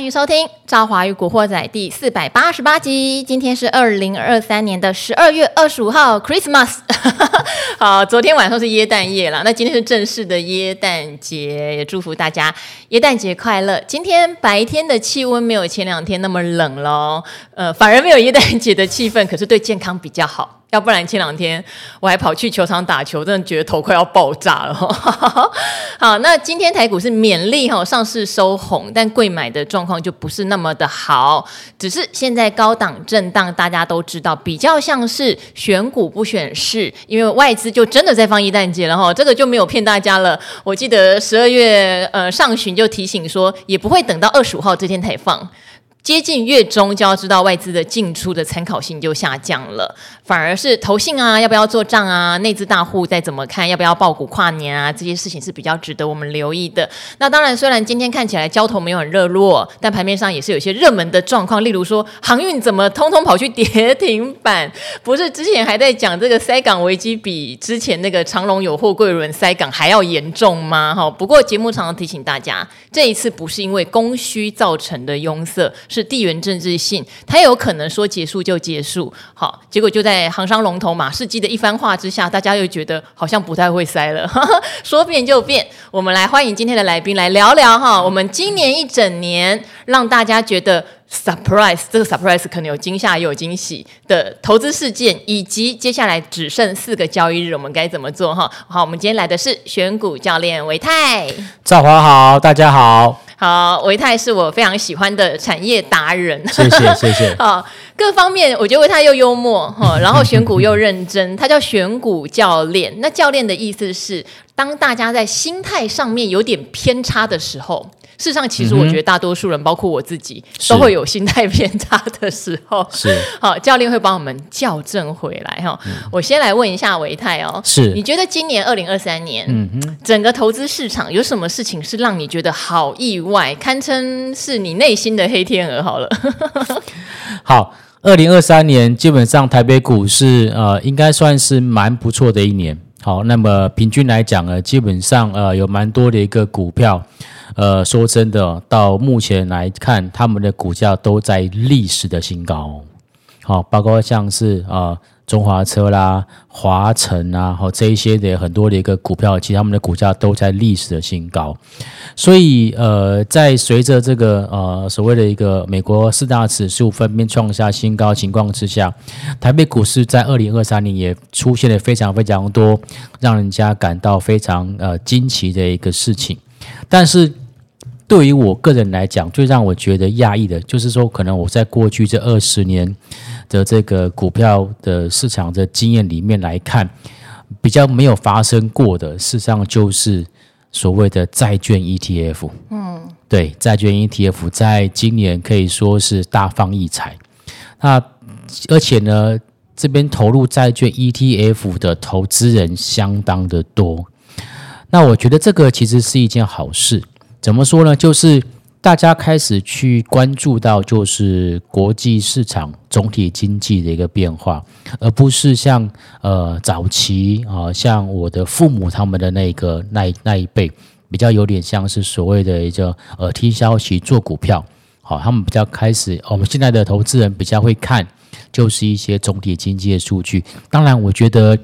欢迎收听《赵华与古惑仔》第四百八十八集。今天是二零二三年的十二月二十五号，Christmas。好，昨天晚上是耶诞夜了，那今天是正式的耶诞节，也祝福大家耶诞节快乐。今天白天的气温没有前两天那么冷喽，呃，反而没有耶诞节的气氛，可是对健康比较好。要不然前两天我还跑去球场打球，真的觉得头快要爆炸了。好，那今天台股是勉励哈上市收红，但贵买的状况就不是那么的好，只是现在高档震荡，大家都知道比较像是选股不选市，因为外资就真的在放一弹节了哈，这个就没有骗大家了。我记得十二月呃上旬就提醒说，也不会等到二十五号这天才放。接近月中就要知道外资的进出的参考性就下降了，反而是投信啊，要不要做账啊？内资大户再怎么看，要不要报股跨年啊？这些事情是比较值得我们留意的。那当然，虽然今天看起来交投没有很热络，但盘面上也是有些热门的状况，例如说航运怎么通通跑去跌停板？不是之前还在讲这个塞港危机比之前那个长荣有货柜轮塞港还要严重吗？哈，不过节目常常提醒大家，这一次不是因为供需造成的拥塞。是地缘政治性，它有可能说结束就结束，好，结果就在航商龙头马士基的一番话之下，大家又觉得好像不太会塞了，说变就变。我们来欢迎今天的来宾来聊聊哈，我们今年一整年让大家觉得 surprise，这个 surprise 可能有惊吓也有惊喜的投资事件，以及接下来只剩四个交易日，我们该怎么做哈？好，我们今天来的是选股教练维泰，赵华好，大家好。好，维泰是我非常喜欢的产业达人。谢谢，谢谢。好，各方面我觉得维泰又幽默哈，然后选股又认真，他叫选股教练。那教练的意思是，当大家在心态上面有点偏差的时候。事实上，其实我觉得大多数人，嗯、包括我自己，都会有心态偏差的时候。是，好，教练会帮我们校正回来哈。嗯、我先来问一下维泰哦，是你觉得今年二零二三年，嗯哼，整个投资市场有什么事情是让你觉得好意外，堪称是你内心的黑天鹅？好了，好，二零二三年基本上台北股市呃，应该算是蛮不错的一年。好，那么平均来讲呢，基本上呃，有蛮多的一个股票。呃，说真的，到目前来看，他们的股价都在历史的新高。好，包括像是啊、呃、中华车啦、华城啊，和这一些的很多的一个股票，其实他们的股价都在历史的新高。所以，呃，在随着这个呃所谓的一个美国四大指数分别创下新高情况之下，台北股市在二零二三年也出现了非常非常多让人家感到非常呃惊奇的一个事情，但是。对于我个人来讲，最让我觉得讶异的，就是说，可能我在过去这二十年的这个股票的市场的经验里面来看，比较没有发生过的，事实上就是所谓的债券 ETF。嗯，对，债券 ETF 在今年可以说是大放异彩。那而且呢，这边投入债券 ETF 的投资人相当的多。那我觉得这个其实是一件好事。怎么说呢？就是大家开始去关注到，就是国际市场总体经济的一个变化，而不是像呃早期啊、像我的父母他们的那个那那一辈，比较有点像是所谓的一个呃听消息做股票，好，他们比较开始，我们现在的投资人比较会看，就是一些总体经济的数据。当然，我觉得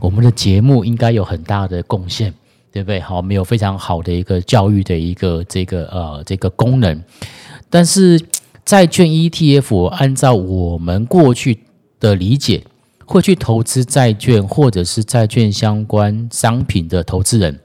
我们的节目应该有很大的贡献。对不对？好，没有非常好的一个教育的一个这个呃这个功能，但是债券 ETF 按照我们过去的理解，会去投资债券或者是债券相关商品的投资人，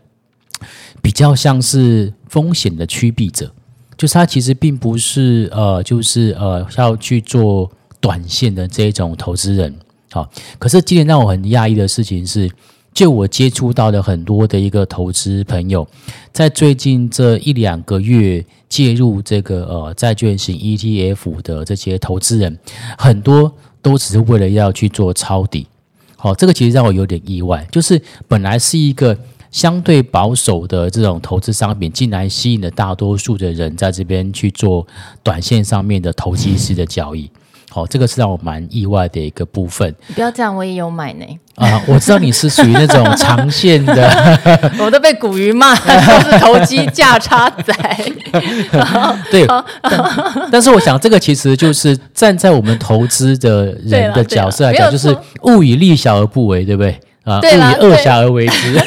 比较像是风险的趋避者，就是他其实并不是呃就是呃要去做短线的这种投资人。好，可是今年让我很讶异的事情是。就我接触到的很多的一个投资朋友，在最近这一两个月介入这个呃债券型 ETF 的这些投资人，很多都只是为了要去做抄底。好，这个其实让我有点意外，就是本来是一个相对保守的这种投资商品，竟然吸引了大多数的人在这边去做短线上面的投机式的交易。好，这个是让我蛮意外的一个部分。你不要这样，我也有买呢。啊，我知道你是属于那种长线的，我都被股鱼骂，都是投机价差仔。对，但，但是我想这个其实就是站在我们投资的人的角色来讲，就是物以利小而不为，对不对？啊，物以恶小而为之。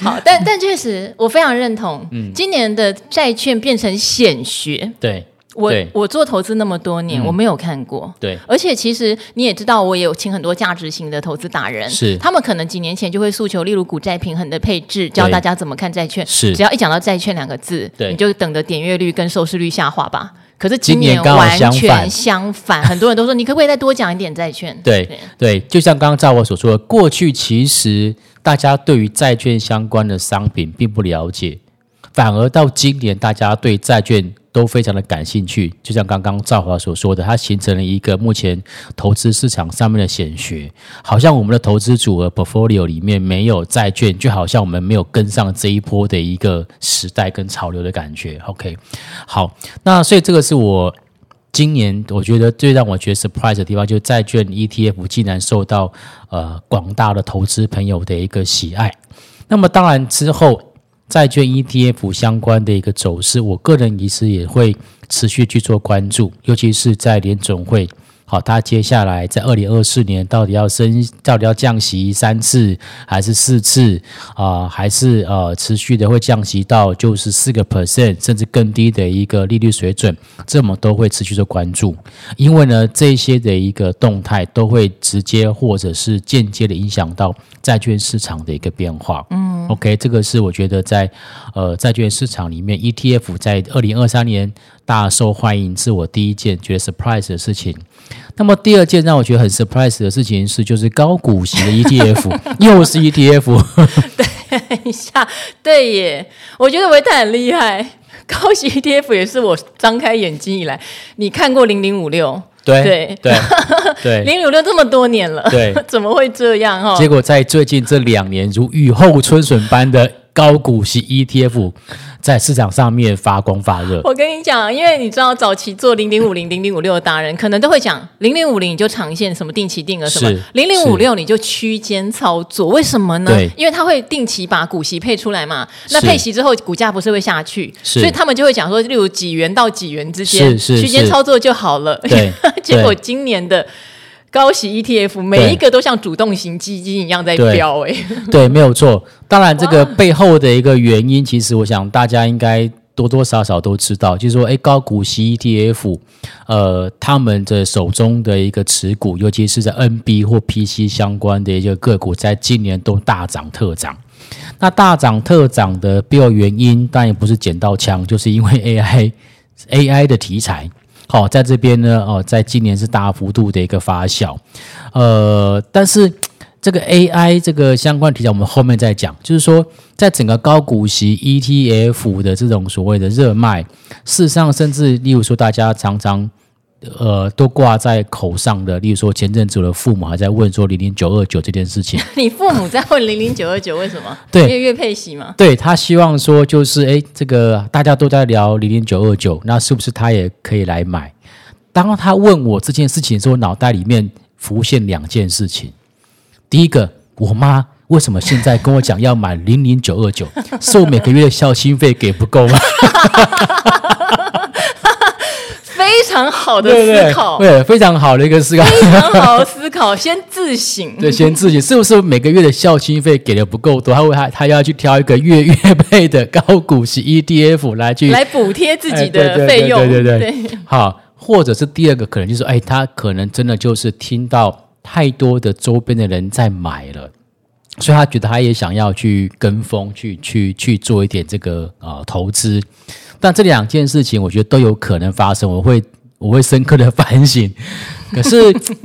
好，但但确实，我非常认同。嗯，今年的债券变成显学。对。我我做投资那么多年，嗯、我没有看过。对，而且其实你也知道，我也有请很多价值型的投资达人，是他们可能几年前就会诉求，例如股债平衡的配置，教大家怎么看债券。是，只要一讲到债券两个字，对，你就等着点阅率跟收视率下滑吧。可是今年完全相反，相反 很多人都说，你可不可以再多讲一点债券？对对，对，就像刚刚照我所说的，过去其实大家对于债券相关的商品并不了解，反而到今年大家对债券。都非常的感兴趣，就像刚刚赵华所说的，它形成了一个目前投资市场上面的显学，好像我们的投资组合 portfolio 里面没有债券，就好像我们没有跟上这一波的一个时代跟潮流的感觉。OK，好，那所以这个是我今年我觉得最让我觉得 surprise 的地方，就是债券 ETF 竟然受到呃广大的投资朋友的一个喜爱。那么当然之后。债券 ETF 相关的一个走势，我个人其实也会持续去做关注，尤其是在联总会。好，它接下来在二零二四年到底要升，到底要降息三次还是四次啊、呃？还是呃持续的会降息到就是四个 percent 甚至更低的一个利率水准？这么都会持续的关注，因为呢这些的一个动态都会直接或者是间接的影响到债券市场的一个变化。嗯，OK，这个是我觉得在呃债券市场里面 ETF 在二零二三年大受欢迎，是我第一件觉得 surprise 的事情。那么第二件让我觉得很 surprise 的事情是，就是高股息的 ETF 又是 ETF。等一下，对耶，我觉得维泰很厉害。高息 ETF 也是我张开眼睛以来，你看过零零五六？对对对 对，零零五六这么多年了，对，怎么会这样哈？结果在最近这两年，如雨后春笋般的高股息 ETF。在市场上面发光发热。我跟你讲，因为你知道，早期做零零五零、零零五六的达人，可能都会讲零零五零你就长线什么定期定额什么，零零五六你就区间操作。为什么呢？对，因为它会定期把股息配出来嘛。那配息之后，股价不是会下去？是，所以他们就会讲说，例如几元到几元之间，区间操作就好了。对，结果今年的。高息 ETF 每一个都像主动型基金一样在飙哎，对，没有错。当然，这个背后的一个原因，其实我想大家应该多多少少都知道，就是说，哎，高股息 ETF，呃，他们的手中的一个持股，尤其是在 NB 或 PC 相关的一个个股，在今年都大涨特涨。那大涨特涨的必要原因，当然也不是捡到枪，就是因为 AI AI 的题材。好，在这边呢，哦，在今年是大幅度的一个发酵，呃，但是这个 AI 这个相关题材，我们后面再讲。就是说，在整个高股息 ETF 的这种所谓的热卖，事实上，甚至例如说，大家常常。呃，都挂在口上的，例如说前阵子我的父母还在问说零零九二九这件事情。你父母在问零零九二九为什么？对，月月配息嘛？对，他希望说就是，哎，这个大家都在聊零零九二九，那是不是他也可以来买？当他问我这件事情的时候，脑袋里面浮现两件事情。第一个，我妈为什么现在跟我讲要买零零九二九？是我每个月的孝心费给不够吗？非常好的思考，对，非常好的一个思考，非常好的思考，先自省，对，先自省，是不是每个月的孝心费给的不够多？他会他他要去挑一个月月配的高股息 ETF 来去来补贴自己的费用，对对对，对，对，好，或者是第二个可能就是，哎，他可能真的就是听到太多的周边的人在买了，所以他觉得他也想要去跟风，去去去做一点这个呃投资。但这两件事情，我觉得都有可能发生，我会我会深刻的反省。可是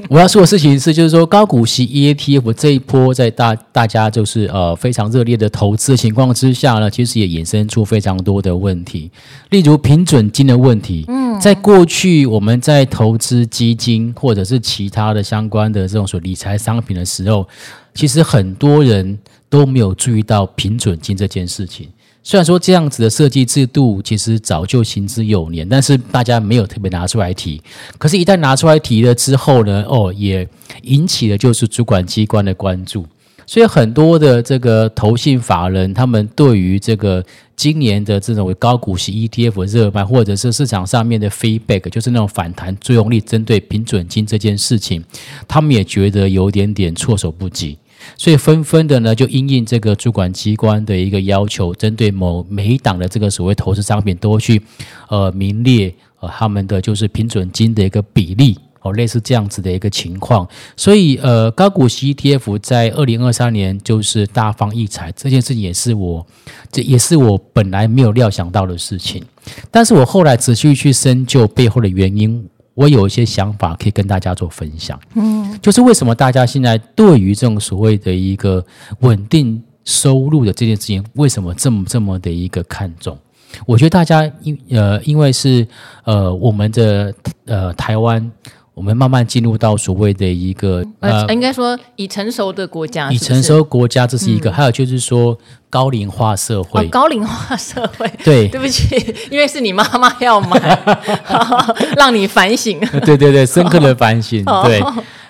我要说的事情是，就是说高股息 ETF 这一波在大大家就是呃非常热烈的投资的情况之下呢，其实也衍生出非常多的问题，例如平准金的问题。嗯，在过去我们在投资基金或者是其他的相关的这种所理财商品的时候，其实很多人都没有注意到平准金这件事情。虽然说这样子的设计制度其实早就行之有年，但是大家没有特别拿出来提。可是，一旦拿出来提了之后呢，哦，也引起了就是主管机关的关注。所以，很多的这个投信法人，他们对于这个今年的这种高股息 ETF 热卖，或者是市场上面的 feedback，就是那种反弹作用力，针对平准金这件事情，他们也觉得有点点措手不及。所以纷纷的呢，就因应这个主管机关的一个要求，针对某每一档的这个所谓投资商品，都去呃名列呃他们的就是平准金的一个比例哦，类似这样子的一个情况。所以呃，高股息 ETF 在二零二三年就是大放异彩，这件事情也是我这也是我本来没有料想到的事情。但是我后来仔细去深究背后的原因。我有一些想法可以跟大家做分享，嗯，就是为什么大家现在对于这种所谓的一个稳定收入的这件事情，为什么这么这么的一个看重？我觉得大家因呃，因为是呃，我们的呃台湾。我们慢慢进入到所谓的一个呃，应该说已成熟的国家是是？已成熟国家，这是一个。嗯、还有就是说高龄化社会，哦、高龄化社会。对，对不起，因为是你妈妈要买，让你反省。对对对，深刻的反省。哦、对，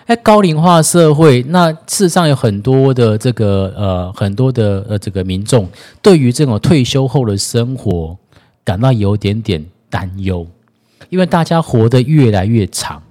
哎，高龄化社会，那事实上有很多的这个呃，很多的呃这个民众对于这种退休后的生活感到有点点担忧，因为大家活得越来越长。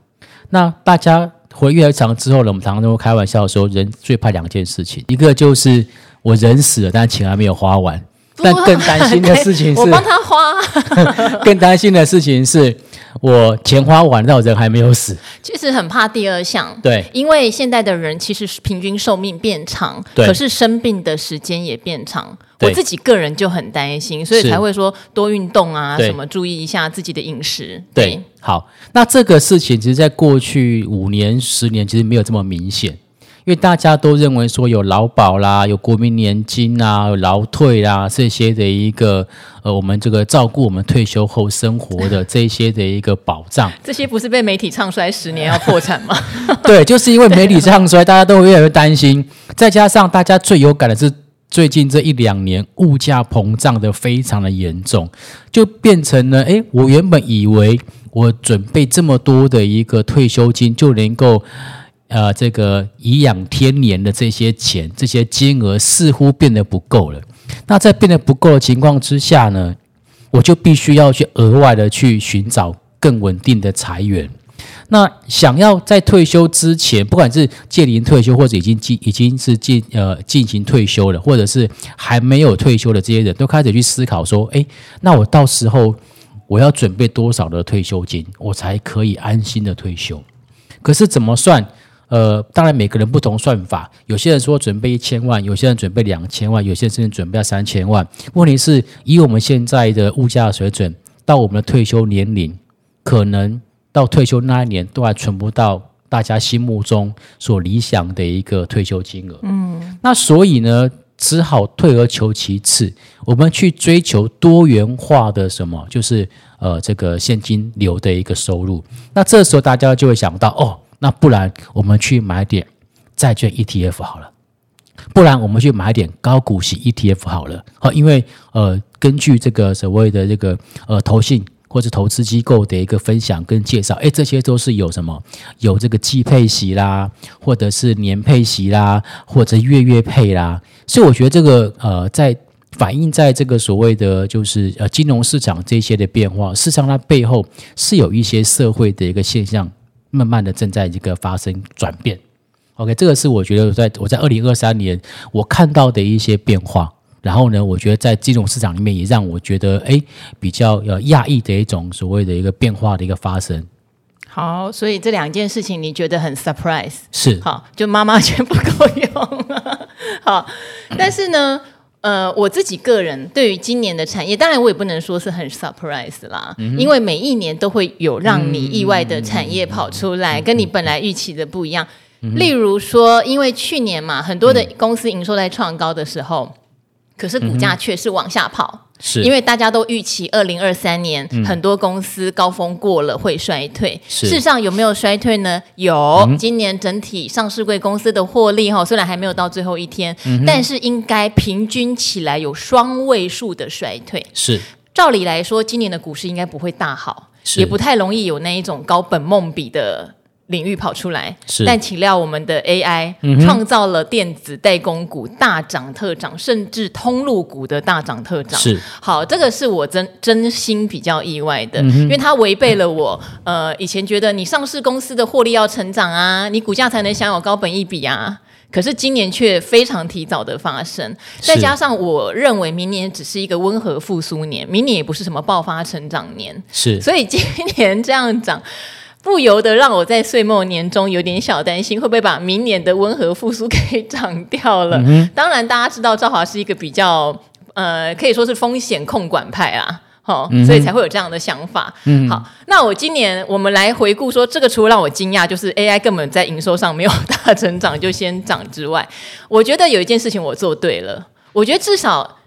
那大家活越来越长之后呢，我们常常都会开玩笑说，人最怕两件事情，一个就是我人死了，但钱还没有花完；但更担心的事情是，我帮他花。更担心的事情是。我钱花完，但我人还没有死。其实很怕第二项，对，因为现在的人其实是平均寿命变长，对，可是生病的时间也变长。我自己个人就很担心，所以才会说多运动啊，什么注意一下自己的饮食。对，对，好，那这个事情其实，在过去五年、十年，其实没有这么明显。因为大家都认为说有劳保啦，有国民年金啊，有劳退啦这些的一个呃，我们这个照顾我们退休后生活的 这些的一个保障。这些不是被媒体唱衰十年要破产吗？对，就是因为媒体唱衰，大家都会越来越担心。再加上大家最有感的是最近这一两年物价膨胀的非常的严重，就变成了诶，我原本以为我准备这么多的一个退休金就能够。呃，这个颐养天年的这些钱，这些金额似乎变得不够了。那在变得不够的情况之下呢，我就必须要去额外的去寻找更稳定的财源。那想要在退休之前，不管是届龄退休或者已经进已经是进呃进行退休了，或者是还没有退休的这些人都开始去思考说：诶，那我到时候我要准备多少的退休金，我才可以安心的退休？可是怎么算？呃，当然每个人不同算法，有些人说准备一千万，有些人准备两千万，有些人甚至准备要三千万。问题是，以我们现在的物价水准，到我们的退休年龄，可能到退休那一年都还存不到大家心目中所理想的一个退休金额。嗯，那所以呢，只好退而求其次，我们去追求多元化的什么，就是呃这个现金流的一个收入。那这时候大家就会想到，哦。那不然我们去买点债券 ETF 好了，不然我们去买点高股息 ETF 好了。好，因为呃，根据这个所谓的这个呃投信或者投资机构的一个分享跟介绍，哎，这些都是有什么有这个季配息啦，或者是年配息啦，或者月月配啦。所以我觉得这个呃，在反映在这个所谓的就是呃金融市场这些的变化，事实上它背后是有一些社会的一个现象。慢慢的正在这个发生转变，OK，这个是我觉得在我在二零二三年我看到的一些变化，然后呢，我觉得在金融市场里面也让我觉得哎比较呃讶异的一种所谓的一个变化的一个发生。好，所以这两件事情你觉得很 surprise 是好，就妈妈钱不够用，好，但是呢。呃，我自己个人对于今年的产业，当然我也不能说是很 surprise 啦，嗯、因为每一年都会有让你意外的产业跑出来，嗯、跟你本来预期的不一样。嗯、例如说，因为去年嘛，很多的公司营收在创高的时候，嗯、可是股价却是往下跑。嗯是因为大家都预期二零二三年、嗯、很多公司高峰过了会衰退。事实上有没有衰退呢？有，嗯、今年整体上市贵公司的获利哈，虽然还没有到最后一天，嗯、但是应该平均起来有双位数的衰退。是，照理来说，今年的股市应该不会大好，也不太容易有那一种高本梦比的。领域跑出来，是但岂料我们的 AI 创造了电子代工股大涨特涨，甚至通路股的大涨特涨。是好，这个是我真真心比较意外的，因为它违背了我呃以前觉得你上市公司的获利要成长啊，你股价才能享有高本益比啊。可是今年却非常提早的发生，再加上我认为明年只是一个温和复苏年，明年也不是什么爆发成长年。是，所以今年这样涨。不由得让我在岁末年终有点小担心，会不会把明年的温和复苏给 涨掉了？嗯、当然，大家知道赵华是一个比较呃，可以说是风险控管派啊，好、所以才会有这样的想法。嗯、好，那我今年我们来回顾说，这个除了让我惊讶，就是 AI 根本在营收上没有大成长就先涨之外，我觉得有一件事情我做对了，我觉得至少。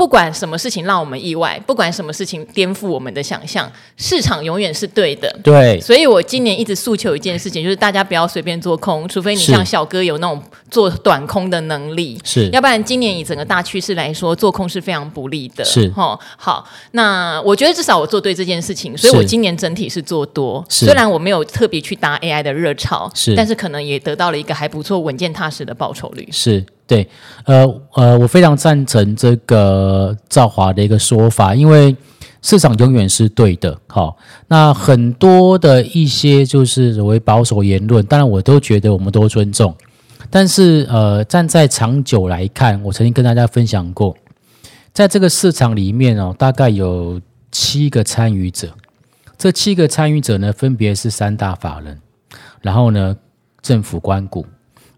不管什么事情让我们意外，不管什么事情颠覆我们的想象，市场永远是对的。对，所以我今年一直诉求一件事情，就是大家不要随便做空，除非你像小哥有那种做短空的能力，是，要不然今年以整个大趋势来说，做空是非常不利的。是，哦，好，那我觉得至少我做对这件事情，所以我今年整体是做多，是。虽然我没有特别去搭 AI 的热潮，是，但是可能也得到了一个还不错、稳健踏实的报酬率。是。对，呃呃，我非常赞成这个赵华的一个说法，因为市场永远是对的。好，那很多的一些就是所谓保守言论，当然我都觉得我们都尊重，但是呃，站在长久来看，我曾经跟大家分享过，在这个市场里面哦，大概有七个参与者，这七个参与者呢，分别是三大法人，然后呢，政府关股。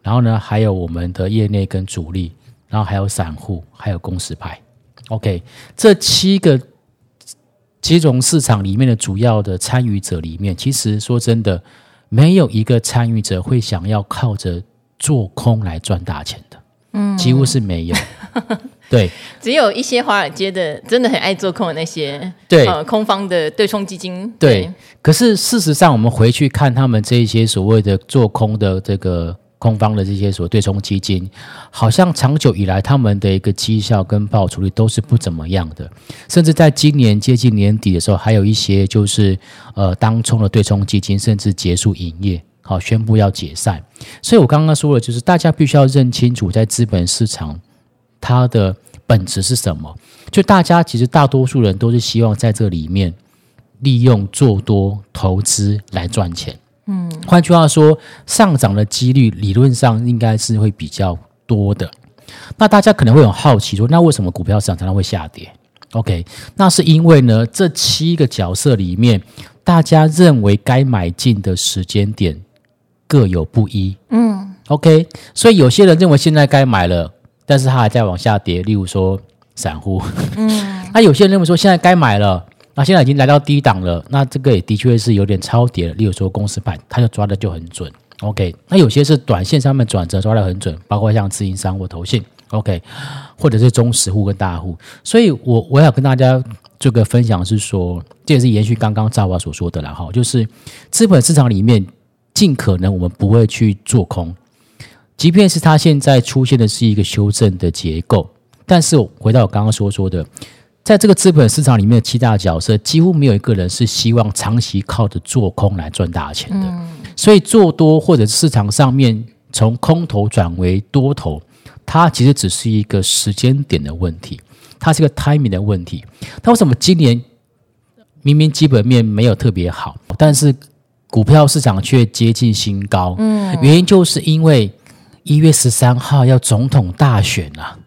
然后呢，还有我们的业内跟主力，然后还有散户，还有公司派。OK，这七个金融市场里面的主要的参与者里面，其实说真的，没有一个参与者会想要靠着做空来赚大钱的。嗯，几乎是没有。对，只有一些华尔街的真的很爱做空的那些，对，呃，空方的对冲基金。对，对，可是事实上，我们回去看他们这一些所谓的做空的这个。空方的这些所对冲基金，好像长久以来他们的一个绩效跟报酬率都是不怎么样的，甚至在今年接近年底的时候，还有一些就是呃当冲的对冲基金甚至结束营业，好宣布要解散。所以我刚刚说了，就是大家必须要认清楚，在资本市场它的本质是什么。就大家其实大多数人都是希望在这里面利用做多投资来赚钱。嗯，换句话说，上涨的几率理论上应该是会比较多的。那大家可能会很好奇说，那为什么股票市场常常会下跌？OK，那是因为呢，这七个角色里面，大家认为该买进的时间点各有不一。嗯，OK，所以有些人认为现在该买了，但是它还在往下跌。例如说散户，嗯，那有些人认为说现在该买了。那现在已经来到低档了，那这个也的确是有点超跌了。例如说公司派，它就抓的就很准。OK，那有些是短线上面转折抓的很准，包括像自营商或投信，OK，或者是中实户跟大户。所以我我要跟大家这个分享是说，这也是延续刚刚赵华所说的啦哈，就是资本市场里面尽可能我们不会去做空，即便是它现在出现的是一个修正的结构，但是回到我刚刚所说的。在这个资本市场里面的七大角色，几乎没有一个人是希望长期靠着做空来赚大钱的。所以做多或者市场上面从空头转为多头，它其实只是一个时间点的问题，它是一个 timing 的问题。那为什么今年明明基本面没有特别好，但是股票市场却接近新高？嗯，原因就是因为一月十三号要总统大选啊。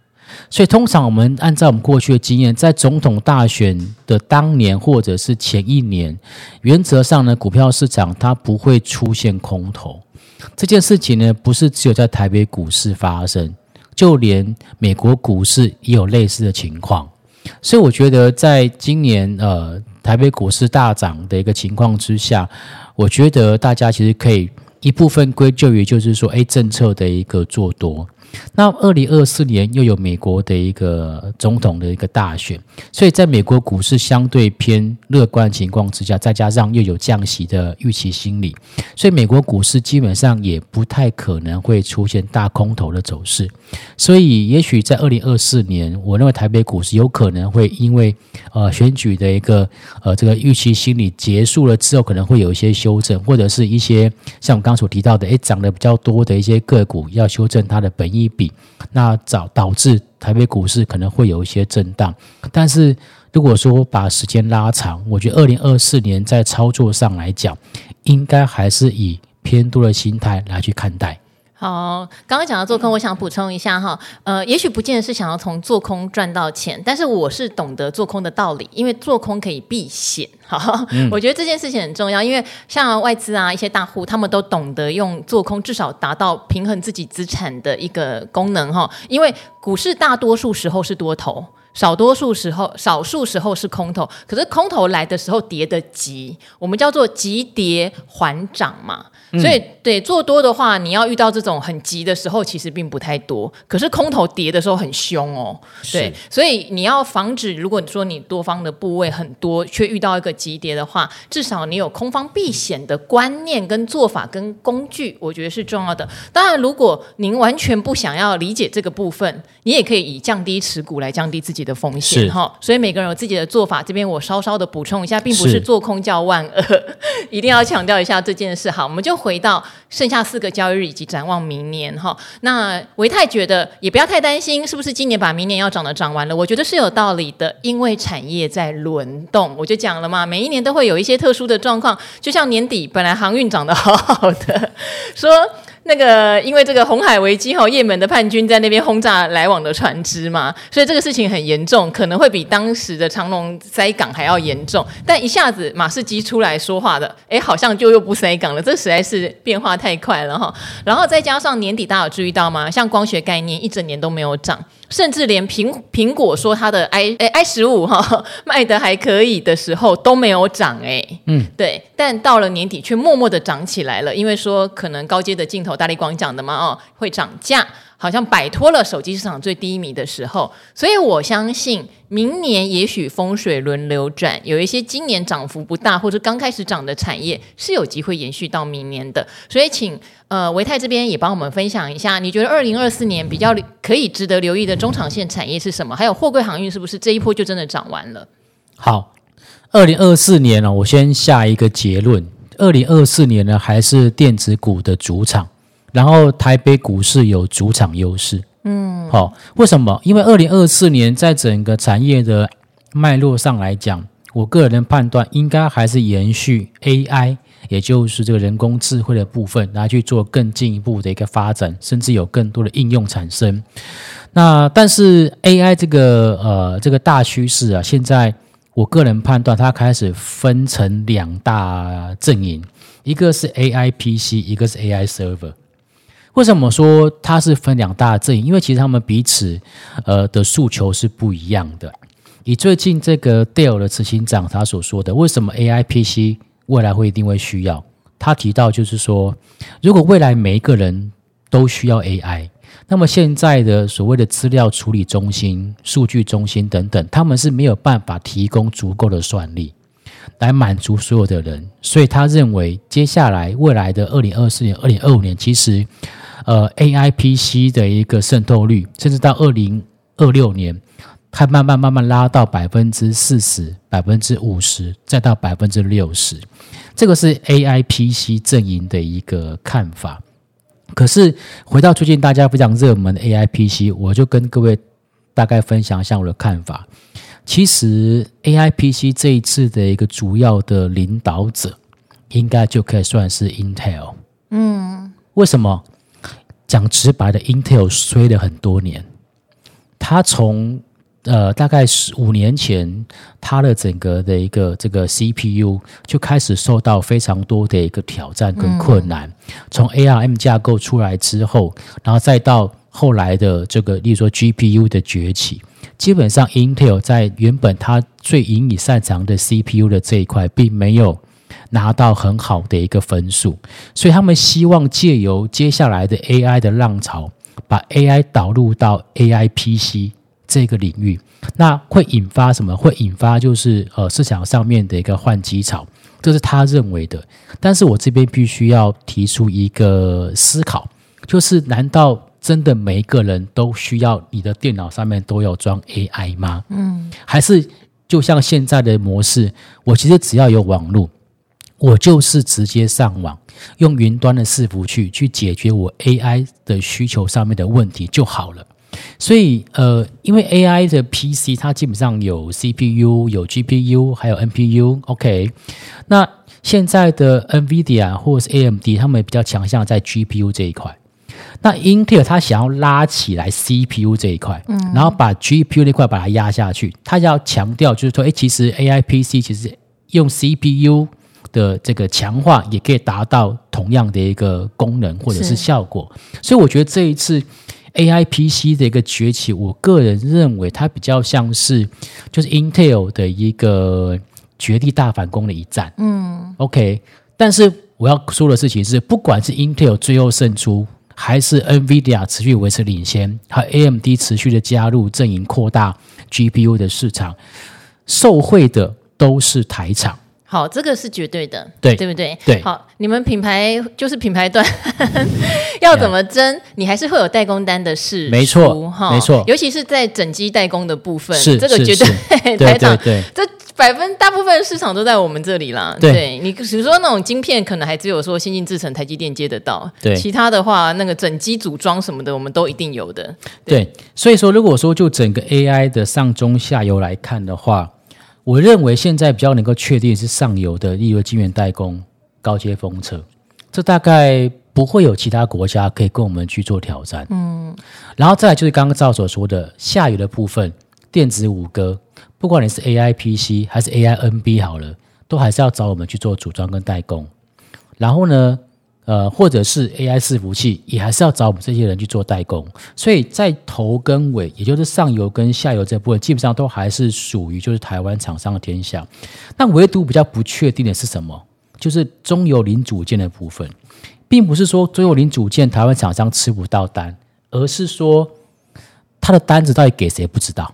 所以，通常我们按照我们过去的经验，在总统大选的当年或者是前一年，原则上呢，股票市场它不会出现空头。这件事情呢，不是只有在台北股市发生，就连美国股市也有类似的情况。所以，我觉得在今年呃台北股市大涨的一个情况之下，我觉得大家其实可以。一部分归咎于就是说，哎，政策的一个做多。那二零二四年又有美国的一个总统的一个大选，所以在美国股市相对偏乐观情况之下，再加上又有降息的预期心理，所以美国股市基本上也不太可能会出现大空头的走势。所以，也许在二零二四年，我认为台北股市有可能会因为呃选举的一个呃这个预期心理结束了之后，可能会有一些修正，或者是一些像我刚所提到的，诶，涨得比较多的一些个股要修正它的本意益比，那导导致台北股市可能会有一些震荡。但是如果说把时间拉长，我觉得二零二四年在操作上来讲，应该还是以偏多的心态来去看待。好，刚刚讲到做空，我想补充一下哈，呃，也许不见得是想要从做空赚到钱，但是我是懂得做空的道理，因为做空可以避险。好，嗯、我觉得这件事情很重要，因为像外资啊，一些大户他们都懂得用做空，至少达到平衡自己资产的一个功能哈。因为股市大多数时候是多头，少多数时候，少数时候是空头。可是空头来的时候跌得急，我们叫做急跌缓涨嘛。所以，对做多的话，你要遇到这种很急的时候，其实并不太多。可是空头跌的时候很凶哦，对，所以你要防止，如果你说你多方的部位很多，却遇到一个急跌的话，至少你有空方避险的观念跟做法跟工具，我觉得是重要的。当然，如果您完全不想要理解这个部分，你也可以以降低持股来降低自己的风险哈。所以每个人有自己的做法，这边我稍稍的补充一下，并不是做空叫万恶，一定要强调一下这件事。好，我们就。回到剩下四个交易日以及展望明年哈，那维泰觉得也不要太担心，是不是今年把明年要涨的涨完了？我觉得是有道理的，因为产业在轮动。我就讲了嘛，每一年都会有一些特殊的状况，就像年底本来航运涨得好好的，说。那个，因为这个红海危机哈，也门的叛军在那边轰炸来往的船只嘛，所以这个事情很严重，可能会比当时的长龙塞港还要严重。但一下子马士基出来说话的，哎，好像就又不塞港了，这实在是变化太快了哈。然后再加上年底大家有注意到吗？像光学概念一整年都没有涨。甚至连苹苹果说它的 i 哎 i 十五哈 卖的还可以的时候都没有涨哎，嗯，对，但到了年底却默默的涨起来了，因为说可能高阶的镜头，大力光讲的嘛哦，会涨价。好像摆脱了手机市场最低迷的时候，所以我相信明年也许风水轮流转，有一些今年涨幅不大或者刚开始涨的产业是有机会延续到明年的。所以请呃维泰这边也帮我们分享一下，你觉得二零二四年比较可以值得留意的中长线产业是什么？还有货柜航运是不是这一波就真的涨完了？好，二零二四年呢，我先下一个结论，二零二四年呢还是电子股的主场。然后台北股市有主场优势，嗯，好，为什么？因为二零二四年在整个产业的脉络上来讲，我个人判断应该还是延续 AI，也就是这个人工智慧的部分，来去做更进一步的一个发展，甚至有更多的应用产生。那但是 AI 这个呃这个大趋势啊，现在我个人判断它开始分成两大阵营，一个是 AI PC，一个是 AI Server。为什么说它是分两大阵营？因为其实他们彼此，呃的诉求是不一样的。以最近这个 Dell 的执行长他所说的，为什么 AI PC 未来会一定会需要？他提到就是说，如果未来每一个人都需要 AI，那么现在的所谓的资料处理中心、数据中心等等，他们是没有办法提供足够的算力来满足所有的人。所以他认为，接下来未来的二零二四年、二零二五年，其实呃，AI PC 的一个渗透率，甚至到二零二六年，它慢慢慢慢拉到百分之四十、百分之五十，再到百分之六十，这个是 AI PC 阵营的一个看法。可是回到最近大家非常热门的 AI PC，我就跟各位大概分享一下我的看法。其实 AI PC 这一次的一个主要的领导者，应该就可以算是 Intel。嗯，为什么？讲直白的，Intel 衰了很多年。它从呃大概十五年前，它的整个的一个这个 CPU 就开始受到非常多的一个挑战跟困难。从 ARM 架构出来之后，然后再到后来的这个，例如说 GPU 的崛起，基本上 Intel 在原本它最引以擅长的 CPU 的这一块，并没有。拿到很好的一个分数，所以他们希望借由接下来的 AI 的浪潮，把 AI 导入到 AI PC 这个领域，那会引发什么？会引发就是呃市场上面的一个换机潮，这是他认为的。但是我这边必须要提出一个思考，就是难道真的每一个人都需要你的电脑上面都要装 AI 吗？嗯，还是就像现在的模式，我其实只要有网络。我就是直接上网，用云端的伺服器去解决我 AI 的需求上面的问题就好了。所以，呃，因为 AI 的 PC 它基本上有 CPU、有 GPU，还有 NPU。OK，那现在的 NVIDIA 或者是 AMD，他们比较强项在 GPU 这一块。那 Intel 它想要拉起来 CPU 这一块，嗯，然后把 GPU 那块把它压下去。它要强调就是说，哎，其实 AI PC 其实用 CPU。的这个强化也可以达到同样的一个功能或者是效果，所以我觉得这一次 AI PC 的一个崛起，我个人认为它比较像是就是 Intel 的一个绝地大反攻的一战。嗯，OK。但是我要说的事情是，不管是 Intel 最后胜出，还是 NVIDIA 持续维持领先，和 AMD 持续的加入阵营扩大 GPU 的市场，受惠的都是台厂。好，这个是绝对的，对，对不对？对，好，你们品牌就是品牌端 要怎么争，你还是会有代工单的事，没错，哈，没错，尤其是在整机代工的部分，是这个绝对台厂，对，这百分大部分市场都在我们这里啦。对，你比如说那种晶片，可能还只有说先进制程、台积电接得到，对，其他的话，那个整机组装什么的，我们都一定有的。对，所以说，如果说就整个 AI 的上中下游来看的话。我认为现在比较能够确定是上游的，例如晶圆代工、高阶封测，这大概不会有其他国家可以跟我们去做挑战。嗯，然后再来就是刚刚赵所说的下游的部分，电子五哥，不管你是 AI PC 还是 AI NB 好了，都还是要找我们去做组装跟代工。然后呢，呃，或者是 AI 伺服器，也还是要找我们这些人去做代工，所以在头跟尾，也就是上游跟下游这部分，基本上都还是属于就是台湾厂商的天下。但唯独比较不确定的是什么？就是中游零组件的部分，并不是说中游零组件台湾厂商吃不到单，而是说他的单子到底给谁不知道。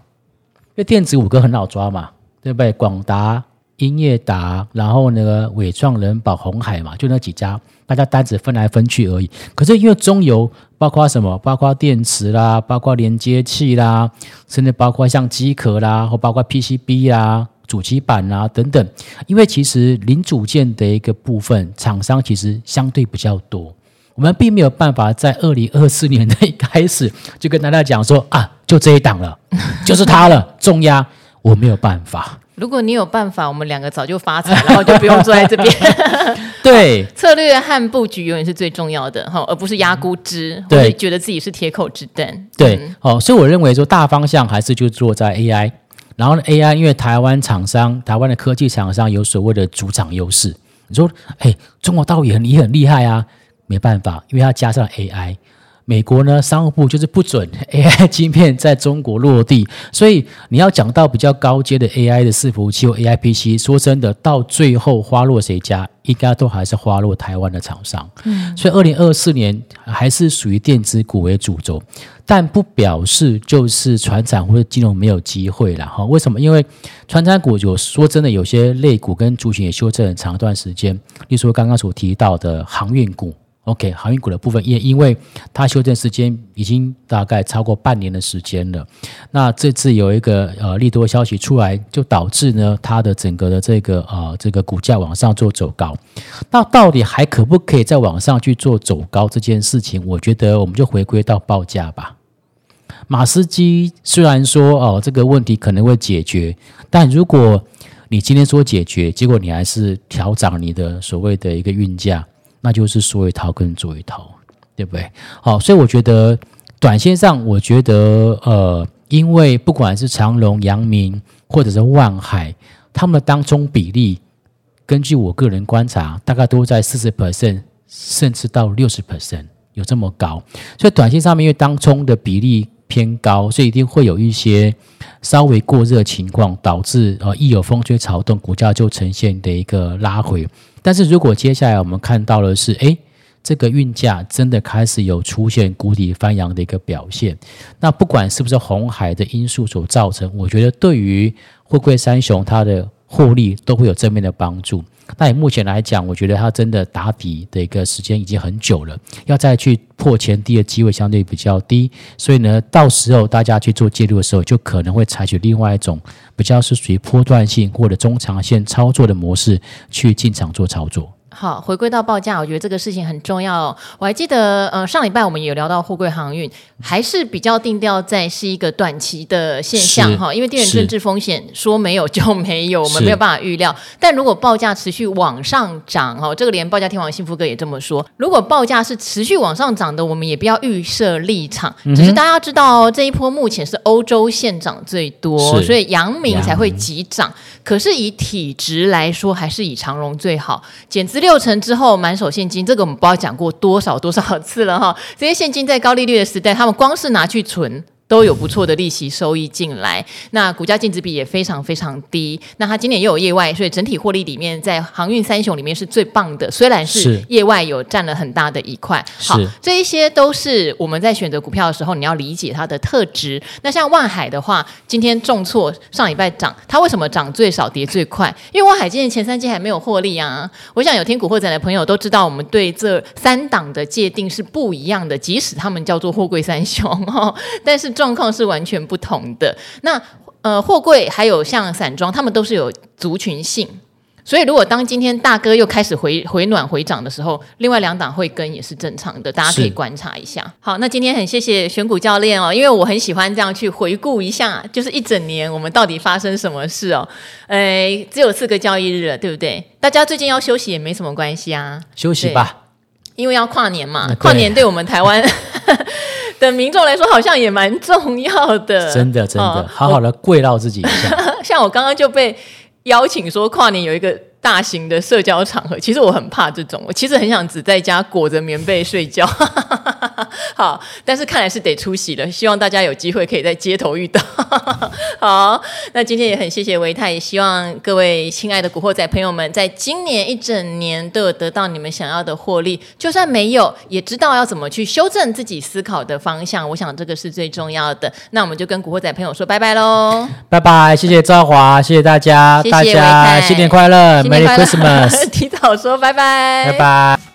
因为电子五哥很好抓嘛，对不对？广达。英业达，然后那个伟创、人宝、红海嘛，就那几家，大家单子分来分去而已。可是因为中游包括什么？包括电池啦，包括连接器啦，甚至包括像机壳啦，或包括 PCB 啦、主机板啦等等。因为其实零组件的一个部分，厂商其实相对比较多，我们并没有办法在二零二四年的一开始 就跟大家讲说啊，就这一档了，就是它了，重压，我没有办法。如果你有办法，我们两个早就发财，然后就不用坐在这边。对，策略和布局永远是最重要的哈，而不是压估值，对，或者觉得自己是铁口直断。对，哦、嗯，所以我认为说大方向还是就坐在 AI，然后呢 AI 因为台湾厂商、台湾的科技厂商有所谓的主场优势。你说，哎，中国大陆也很也很厉害啊，没办法，因为它加上 AI。美国呢，商务部就是不准 AI 晶片在中国落地，所以你要讲到比较高阶的 AI 的伺服器或 AI PC，说真的，到最后花落谁家，应该都还是花落台湾的厂商。嗯，所以二零二四年还是属于电子股为主轴，但不表示就是船产或者金融没有机会了哈。为什么？因为船产股有说真的，有些类股跟族群也修正很长一段时间，例如说刚刚所提到的航运股。OK，航运股的部分也因为它修正时间已经大概超过半年的时间了，那这次有一个呃利多消息出来，就导致呢它的整个的这个呃这个股价往上做走高。那到底还可不可以再往上去做走高这件事情？我觉得我们就回归到报价吧。马斯基虽然说哦这个问题可能会解决，但如果你今天说解决，结果你还是调涨你的所谓的一个运价。那就是说一套跟做一套，对不对？好，所以我觉得短线上，我觉得呃，因为不管是长荣、阳明或者是万海，他们的当冲比例，根据我个人观察，大概都在四十 percent，甚至到六十 percent，有这么高。所以短线上面，因为当冲的比例偏高，所以一定会有一些稍微过热情况，导致呃一有风吹草动，股价就呈现的一个拉回。但是如果接下来我们看到的是，哎，这个运价真的开始有出现谷底翻扬的一个表现。那不管是不是红海的因素所造成，我觉得对于货柜三雄它的获利都会有正面的帮助。那以目前来讲，我觉得它真的打底的一个时间已经很久了，要再去破前低的机会相对比较低。所以呢，到时候大家去做介入的时候，就可能会采取另外一种比较是属于波段性或者中长线操作的模式去进场做操作。好，回归到报价，我觉得这个事情很重要哦。我还记得，呃，上礼拜我们也有聊到货柜航运，还是比较定调在是一个短期的现象哈，因为地缘政治风险说没有就没有，我们没有办法预料。但如果报价持续往上涨哈，这个连报价天王幸福哥也这么说，如果报价是持续往上涨的，我们也不要预设立场。只是大家知道哦，这一波目前是欧洲线涨最多，所以阳明才会急涨。可是以体值来说，还是以长荣最好，减资六成之后满手现金，这个我们不知道讲过多少多少次了哈。这些现金在高利率的时代，他们光是拿去存。都有不错的利息收益进来，那股价净值比也非常非常低。那它今年又有业外，所以整体获利里面，在航运三雄里面是最棒的。虽然是业外有占了很大的一块，好，这一些都是我们在选择股票的时候，你要理解它的特质。那像万海的话，今天重挫，上礼拜涨，它为什么涨最少跌最快？因为万海今年前三季还没有获利啊。我想有听古惑仔的朋友都知道，我们对这三档的界定是不一样的，即使他们叫做货柜三雄哦，但是。状况是完全不同的。那呃，货柜还有像散装，他们都是有族群性。所以，如果当今天大哥又开始回回暖回涨的时候，另外两档会跟也是正常的，大家可以观察一下。好，那今天很谢谢选股教练哦，因为我很喜欢这样去回顾一下，就是一整年我们到底发生什么事哦。诶，只有四个交易日了，对不对？大家最近要休息也没什么关系啊，休息吧，因为要跨年嘛。跨年对我们台湾。的民众来说，好像也蛮重要的。真的，真的，哦、好好的跪到自己一下。像我刚刚就被邀请说跨年有一个大型的社交场合，其实我很怕这种，我其实很想只在家裹着棉被睡觉。好，但是看来是得出席了，希望大家有机会可以在街头遇到。好，那今天也很谢谢维泰，也希望各位亲爱的古惑仔朋友们，在今年一整年都有得到你们想要的获利，就算没有，也知道要怎么去修正自己思考的方向。我想这个是最重要的。那我们就跟古惑仔朋友说拜拜喽，拜拜，谢谢赵华，谢谢大家，谢谢大家新年快乐。Merry Christmas！提早说拜拜，拜拜。